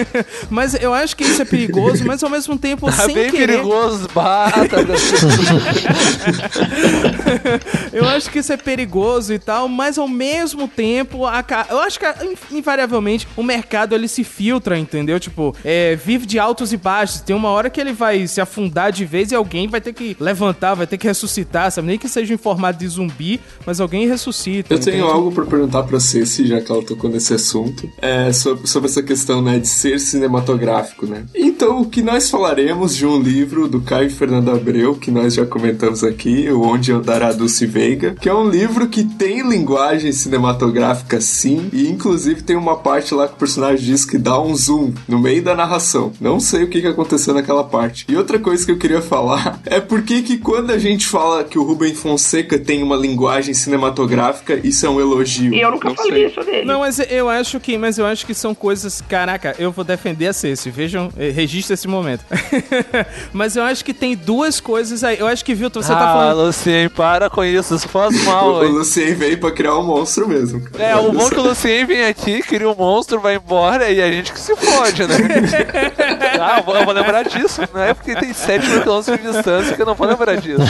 mas eu acho que isso é perigoso, mas ao mesmo tempo tá sem bem querer... perigoso, bata. eu acho que isso é perigoso e tal, mas ao mesmo tempo, a... eu acho que invariavelmente o mercado ele se filtra, entendeu? Tipo, é, vive de altos e baixos. Tem uma hora que ele vai se afundar de vez e alguém vai ter que levantar, vai ter que ressuscitar, sabe? Nem que seja em formato de zumbi, mas alguém ressuscita. Eu entende? tenho algo para perguntar para você, se já que ela tocou nesse assunto, é, sobre, sobre essa questão, né, de ser cinematográfico, né? Então, o que nós falaremos de um livro do Caio Fernando Abreu, que nós já comentamos aqui, o Onde Andará Dulce Veiga, que é um livro que tem linguagem cinematográfica sim, e inclusive tem uma parte lá que o personagem diz que dá um zoom no meio da narração. Não sei o que, que aconteceu naquela parte. E outra coisa que eu queria falar é porque que quando a gente fala que o Rubem Fonseca tem uma linguagem cinematográfica, isso é um elogio. Eu nunca não falei sei. isso dele. Não, mas eu acho que, mas eu acho que são coisas, caraca, eu vou defender a Ceci, vejam, eh, registra esse momento. mas eu acho que tem duas coisas aí. Eu acho que, Vilton, você ah, tá falando. Ah, Lucien, para com isso, isso faz mal. o Lucien veio pra criar um monstro mesmo. É, o bom que o Lucien vem aqui, cria um monstro, vai embora e a gente que se fode, né? ah, eu vou, eu vou lembrar disso. Não é porque tem 7 mil quilômetros de distância que eu não vou lembrar disso.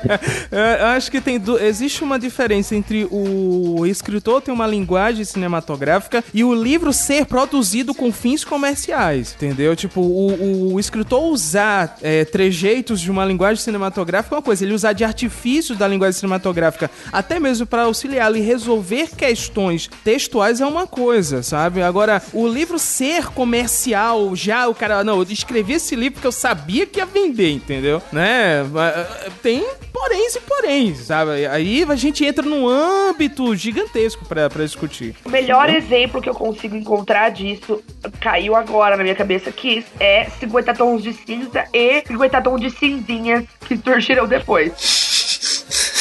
eu acho que tem du... existe uma diferença entre o escritor ter uma linguagem cinematográfica e o livro ser produzido com fins comerciais, entendeu? Tipo, o, o escritor usar é, trejeitos de uma linguagem cinematográfica é uma coisa, ele usar de artifícios da linguagem cinematográfica até mesmo para auxiliá-lo e resolver questões textuais é uma coisa, sabe? Agora, o livro ser comercial, já o cara, não, eu escrevi esse livro porque eu sabia que ia vender, entendeu? Né? Tem poréns e poréns, sabe? Aí a gente entra num âmbito gigantesco para discutir. O melhor exemplo que eu consigo encontrar disso caiu agora na minha cabeça, que é 50 tons de cinza e 50 tons de que surgiram depois.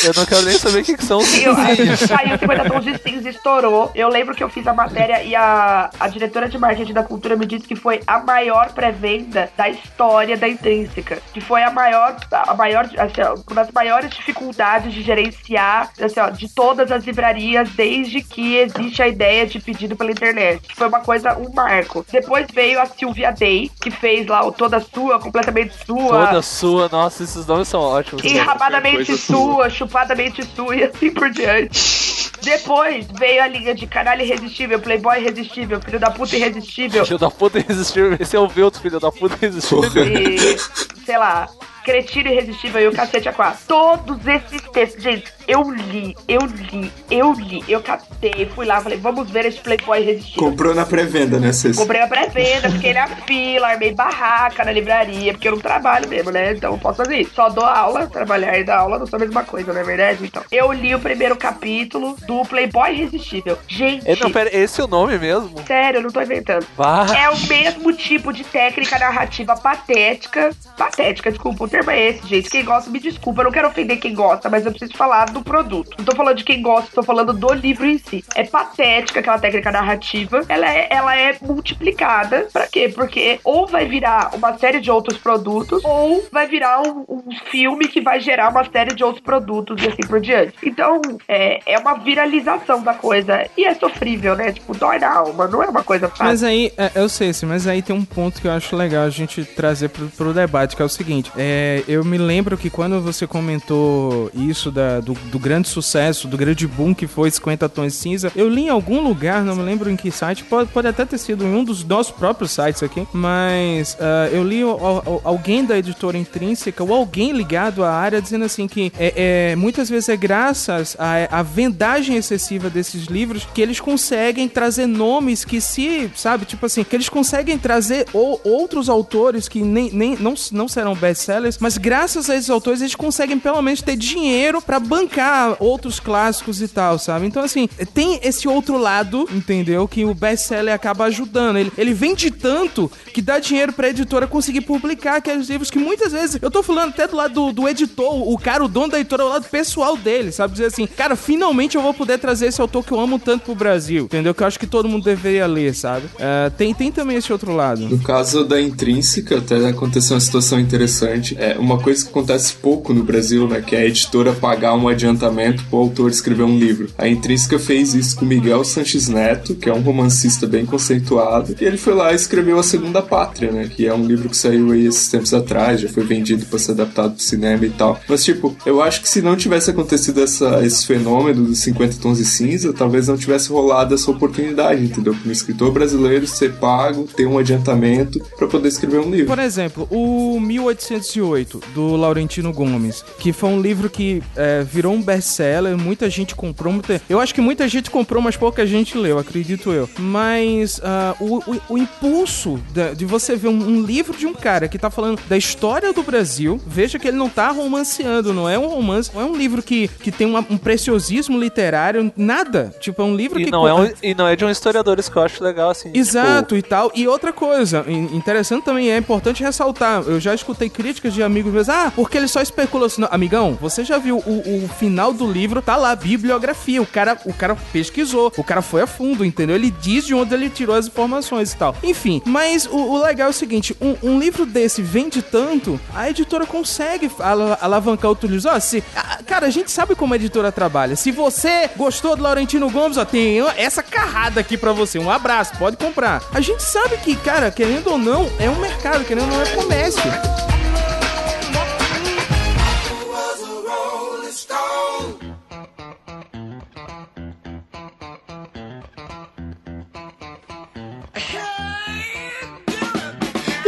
Eu não quero nem saber o que, que são os cinzinhos. Saiu 50 tons de cinza, estourou. Eu lembro que eu fiz a matéria e a, a diretora de marketing da cultura me disse que foi a maior pré-venda da história da Intrínseca. Que foi a maior, a maior assim, uma das maiores dificuldades de gerenciar assim, ó, de todas as livrarias desde que existe a ideia de pedido pela internet. Foi uma coisa, um marco. Depois veio a Silvia Day, que fez lá o Toda Sua, completamente sua. Toda Sua, nossa, esses nomes são ótimos. Enrabadamente sua, sua chupadamente sua e assim por diante. Depois veio a linha de canalha irresistível, playboy irresistível, filho da puta irresistível. Filho da puta irresistível, esse é o Velto, filho da puta irresistível. E, sei lá, Cretino Irresistível e o Cacete a quatro. Todos esses textos, gente, eu li, eu li, eu li, eu catei, fui lá, falei, vamos ver esse Playboy Irresistível. Comprou na pré-venda, né, Cês? Comprei na pré-venda, fiquei na fila, armei barraca na livraria, porque eu não trabalho mesmo, né? Então eu posso fazer isso. Só dou aula, trabalhar e dar aula não são a mesma coisa, não é verdade? Então, eu li o primeiro capítulo do Playboy Irresistível. Gente. É, não, pera, esse é o nome mesmo? Sério, eu não tô inventando. Bah. É o mesmo tipo de técnica narrativa patética. Patética, desculpa, termo é esse, gente. Quem gosta, me desculpa. Eu não quero ofender quem gosta, mas eu preciso falar do produto. Não tô falando de quem gosta, tô falando do livro em si. É patética aquela técnica narrativa. Ela é, ela é multiplicada. Pra quê? Porque ou vai virar uma série de outros produtos, ou vai virar um, um filme que vai gerar uma série de outros produtos e assim por diante. Então, é, é uma viralização da coisa. E é sofrível, né? Tipo, dói na alma. Não é uma coisa fácil. Mas aí, é, eu sei, mas aí tem um ponto que eu acho legal a gente trazer pro, pro debate, que é o seguinte. É, é, eu me lembro que quando você comentou isso da, do, do grande sucesso, do grande boom que foi 50 Tons Cinza, eu li em algum lugar, não me lembro em que site, pode, pode até ter sido em um dos nossos próprios sites aqui, mas uh, eu li o, o, alguém da editora intrínseca ou alguém ligado à área dizendo assim que é, é muitas vezes é graças à, à vendagem excessiva desses livros que eles conseguem trazer nomes que se, sabe, tipo assim, que eles conseguem trazer ou, outros autores que nem, nem não, não serão best-sellers, mas graças a esses autores eles conseguem pelo menos ter dinheiro para bancar outros clássicos e tal, sabe? Então, assim, tem esse outro lado, entendeu? Que o best-seller acaba ajudando. Ele, ele vende tanto que dá dinheiro pra editora conseguir publicar aqueles livros que muitas vezes. Eu tô falando até do lado do, do editor, o cara, o dono da editora, o lado pessoal dele, sabe? Dizer assim, cara, finalmente eu vou poder trazer esse autor que eu amo tanto pro Brasil, entendeu? Que eu acho que todo mundo deveria ler, sabe? Uh, tem, tem também esse outro lado. No caso da Intrínseca, até aconteceu uma situação interessante. É uma coisa que acontece pouco no Brasil, né? Que é a editora pagar um adiantamento pro autor escrever um livro. A Intrínseca fez isso com Miguel Sanches Neto, que é um romancista bem conceituado, e ele foi lá e escreveu A Segunda Pátria, né? Que é um livro que saiu aí esses tempos atrás, já foi vendido para ser adaptado pro cinema e tal. Mas, tipo, eu acho que se não tivesse acontecido essa, esse fenômeno dos 50 tons de cinza, talvez não tivesse rolado essa oportunidade, entendeu? Para um escritor brasileiro ser pago, ter um adiantamento para poder escrever um livro. Por exemplo, o 1808, do Laurentino Gomes, que foi um livro que é, virou um best-seller, muita gente comprou. Muita... Eu acho que muita gente comprou, mas pouca gente leu, acredito eu. Mas uh, o, o, o, impulso de, de você ver um, um, livro de um cara que tá falando da história do Brasil, veja que ele não tá romanceando, não é um romance, não é um livro que, que tem uma, um preciosismo literário, nada. Tipo, é um livro e que. Não é um, e não é de um historiador, isso que eu acho legal, assim. Exato tipo... e tal. E outra coisa, interessante também, é importante ressaltar. Eu já escutei críticas de amigos meus, ah, porque ele só especula assim. Amigão, você já viu o, o final do livro, tá lá, bibliografia. O cara, o cara pesquisou, o cara foi a fundo, entendeu? Ele diz de onde ele tirou as informações e tal. Enfim, mas o, o legal é o seguinte: um, um, livro desse vende tanto, a editora consegue al alavancar outro livro. Ó, se, a, cara, a gente sabe como a editora trabalha. Se você gostou do Laurentino Gomes, ó, tem essa carrada aqui para você. Um abraço, pode comprar. A gente sabe que, cara, querendo ou não, é um mercado, querendo ou não, é comércio.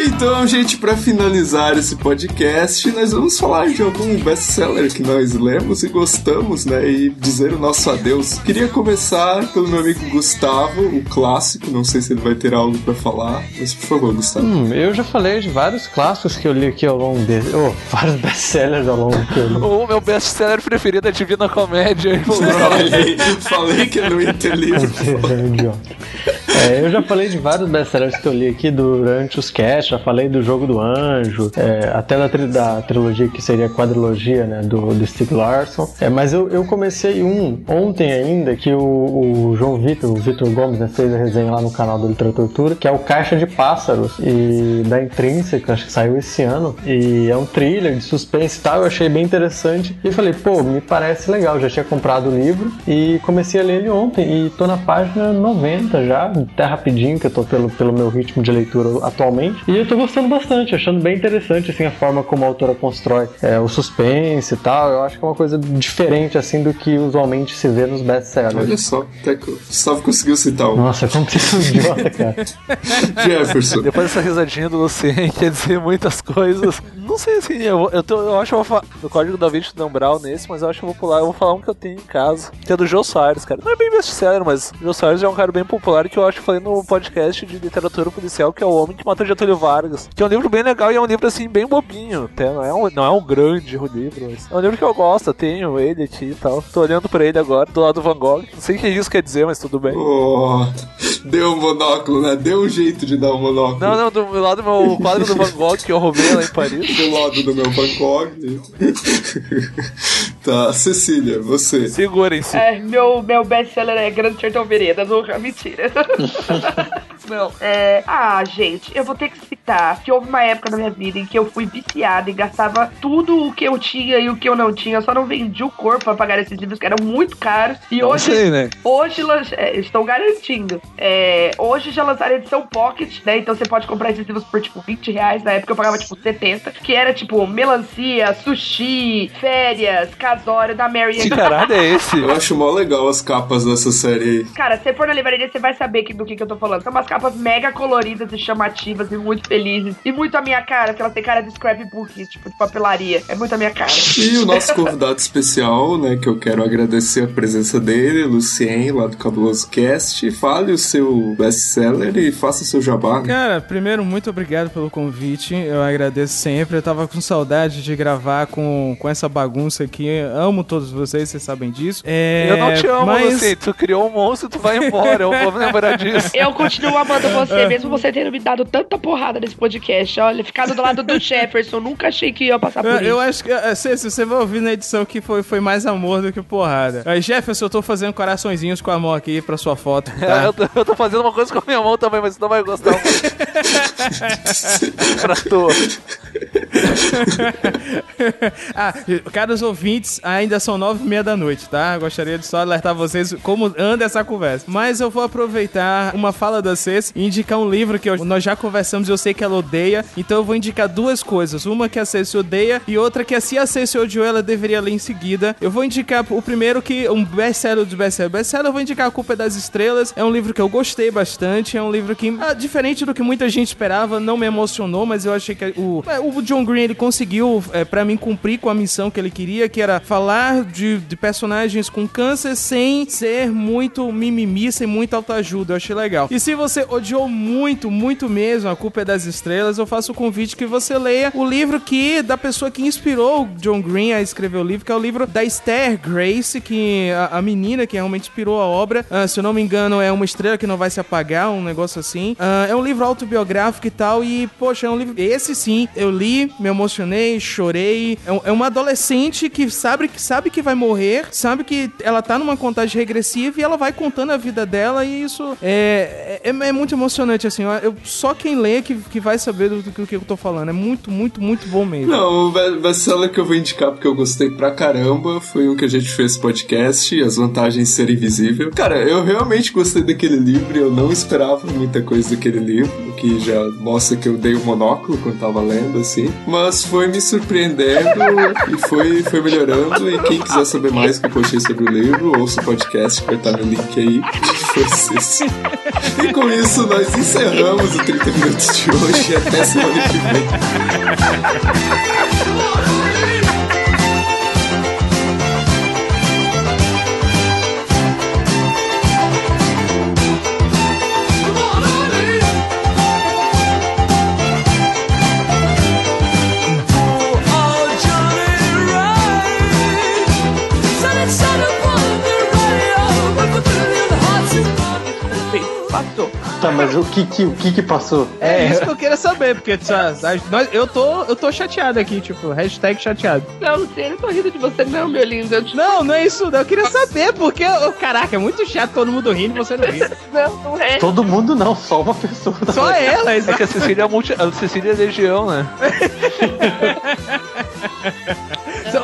Então, gente, para finalizar esse podcast, nós vamos falar de algum best-seller que nós lemos e gostamos, né? E dizer o nosso adeus. Queria começar pelo meu amigo Gustavo, o clássico. Não sei se ele vai ter algo para falar, mas por favor, Gustavo. Hum, eu já falei de vários clássicos que eu li aqui ao longo dele. Oh, vários best-sellers ao longo que eu li. O meu best-seller preferido é Divina Comédia. falei, falei que eu não ia ter livro. É, eu já falei de vários best-sellers que eu li aqui durante os casts, já falei do Jogo do Anjo, é, até da, tri da, trilogia que seria a quadrilogia, né, do, do Steve Larson. É, mas eu, eu comecei um ontem ainda, que o, o João Vitor, o Vitor Gomes, né, fez a resenha lá no canal do Literatura, que é o Caixa de Pássaros, e da Intrínseca, acho que saiu esse ano, e é um thriller de suspense e tal, eu achei bem interessante, e falei, pô, me parece legal, já tinha comprado o livro, e comecei a ler ele ontem, e tô na página 90 já, até rapidinho, que eu tô pelo, pelo meu ritmo de leitura atualmente, e eu tô gostando bastante, achando bem interessante assim a forma como a autora constrói é, o suspense e tal. Eu acho que é uma coisa diferente assim do que usualmente se vê nos best-sellers. Olha só, até que o Gustavo conseguiu citar um. Nossa, como que isso é idiota, cara. Jefferson. Depois dessa risadinha do Lucien, quer dizer muitas coisas. Não sei assim, eu, eu, tô, eu acho que eu vou falar do Código da Vinci do Umbral nesse, mas eu acho que eu vou pular, eu vou falar um que eu tenho em casa, que é do Joe Soares, cara. Não é bem best-seller, mas o Joe Soares é um cara bem popular que eu acho que falei no podcast de literatura policial, que é O Homem que Matou Getúlio Vargas. Que é um livro bem legal e é um livro assim, bem bobinho. Até não é um, não é um grande livro, mas é um livro que eu gosto, eu tenho ele aqui e tal. Tô olhando pra ele agora, do lado do Van Gogh. Não sei o que isso quer dizer, mas tudo bem. Oh, deu um monóculo, né? Deu um jeito de dar um monóculo. Não, não, do lado do meu quadro do Van Gogh que eu roubei lá em Paris. Do lado do meu Van Gogh. Tá, Cecília, você. Segurem-se. É, meu, meu best-seller é Grande Sertão Veredas, ou mentira. não, é... Ah, gente, eu vou ter que acreditar que houve uma época na minha vida em que eu fui viciada e gastava tudo o que eu tinha e o que eu não tinha. Eu só não vendi o corpo pra pagar esses livros que eram muito caros. E Não hoje, sei, né? hoje é, estou garantindo. É, hoje já lançaram a edição Pocket, né? Então você pode comprar esses livros por tipo 20 reais. Na época eu pagava tipo 70. Que era tipo melancia, sushi, férias, casório da Mary Que caralho é esse? Eu acho mó legal as capas dessa série aí. Cara, se você for na livraria, você vai saber que- do que, que eu tô falando. São umas capas mega coloridas e chamativas e muito felizes. E muito a minha cara, que ela tem cara de scrapbook, tipo, de papelaria. É muito a minha cara. E o nosso convidado especial, né, que eu quero agradecer a presença dele, Lucien, lá do Cabuloso Cast. Fale o seu best-seller e faça o seu jabá. né? Cara, primeiro, muito obrigado pelo convite. Eu agradeço sempre. Eu tava com saudade de gravar com, com essa bagunça aqui. Amo todos vocês, vocês sabem disso. É, Eu não te amo, mas... Lucy. Tu criou um monstro, tu vai embora. Eu vou me lembrar disso. Eu continuo amando você, mesmo você tendo me dado tanta porrada nesse podcast. Olha, ficado do lado do Jefferson, nunca achei que ia passar por Eu, isso. eu acho que, se, se você vai ouvir na edição que foi, foi mais amor do que porrada. Aí, Jefferson, eu tô fazendo coraçõezinhos com a mão aqui pra sua foto, tá? Eu, tô, eu tô fazendo uma coisa com a minha mão também, mas tu não vai gostar pra tu. ah, caros ouvintes, ainda são nove e meia da noite, tá? Gostaria de só alertar vocês como anda essa conversa. Mas eu vou aproveitar uma fala da Ceci e indicar um livro que eu- nós já conversamos e eu sei que ela odeia. Então eu vou indicar duas coisas. Uma que a Ceci odeia e outra que se a Ceci odiou, ela deveria ler em seguida. Eu vou indicar o primeiro que um best-seller do best-seller. Best-seller eu vou indicar A Culpa é das Estrelas. É um livro que eu gostei bastante. É um livro que, ah, diferente do que muita gente esperava, não me emocionou, mas eu achei que o, é, o John Green ele conseguiu, é, para mim, cumprir com a missão que ele queria, que era falar de, de personagens com câncer sem ser muito mimimi, sem muita autoajuda. Eu achei legal. E se você odiou muito, muito mesmo A Culpa é das Estrelas, eu faço o convite que você leia o livro que da pessoa que inspirou John Green a escrever o livro, que é o livro da Esther Grace, que a, a menina que realmente inspirou a obra. Ah, se eu não me engano, é uma estrela que não vai se apagar, um negócio assim. Ah, é um livro autobiográfico e tal, e, poxa, é um livro. Esse sim, eu li, me emocionei, chorei. É, um- é uma adolescente que sabe, que sabe que vai morrer, sabe que ela tá numa contagem regressiva e ela vai contando a vida dela, e isso é, é, é muito emocionante, assim. Eu, só quem lê que, que vai saber do, do que eu tô falando. É muito, muito, muito bom mesmo. Não, be- best-seller que eu vou indicar porque eu gostei pra caramba foi um que a gente fez podcast, As Vantagens de Ser Invisível. Cara, eu realmente gostei daquele livro eu não esperava muita coisa daquele livro, que já mostra que eu dei o monóculo quando tava lendo, assim. Mas foi me surpreendendo e foi, foi melhorando. E quem quiser saber mais que eu postei sobre o livro, ouça o podcast que vai estar no link aí. Foi isso. E com isso, nós encerramos o 30 minutos de hoje até semana que vem. Tá, mas o que que, o que, que passou? É isso que eu queria saber, porque sabe, nós- eu, tô, eu tô chateado aqui, tipo, hashtag chateado. Não, Luciano, eu tô rindo de você, não, meu lindo. Te... Não, não é isso, não. Eu queria saber, porque, ô, caraca, é muito chato todo mundo rindo e você não ri. Não, não é. Todo mundo não, só uma pessoa. Só ela, É exato. que a Cecília é, multi... a Cecília é legião, né?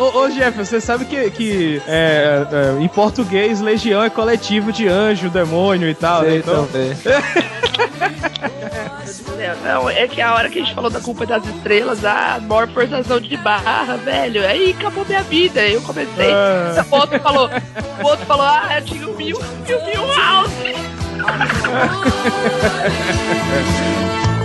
Ô, ô Jeff, você sabe que, que é, é, em português, legião é coletivo de anjo, demônio e tal, né? Então, também. Não, é que a hora que a gente falou da culpa das estrelas, a maior forçação de barra, velho, aí acabou minha vida. Aí eu comecei. Ah. O outro falou, o outro falou, ah, eu tinha um mil, mil, mil house.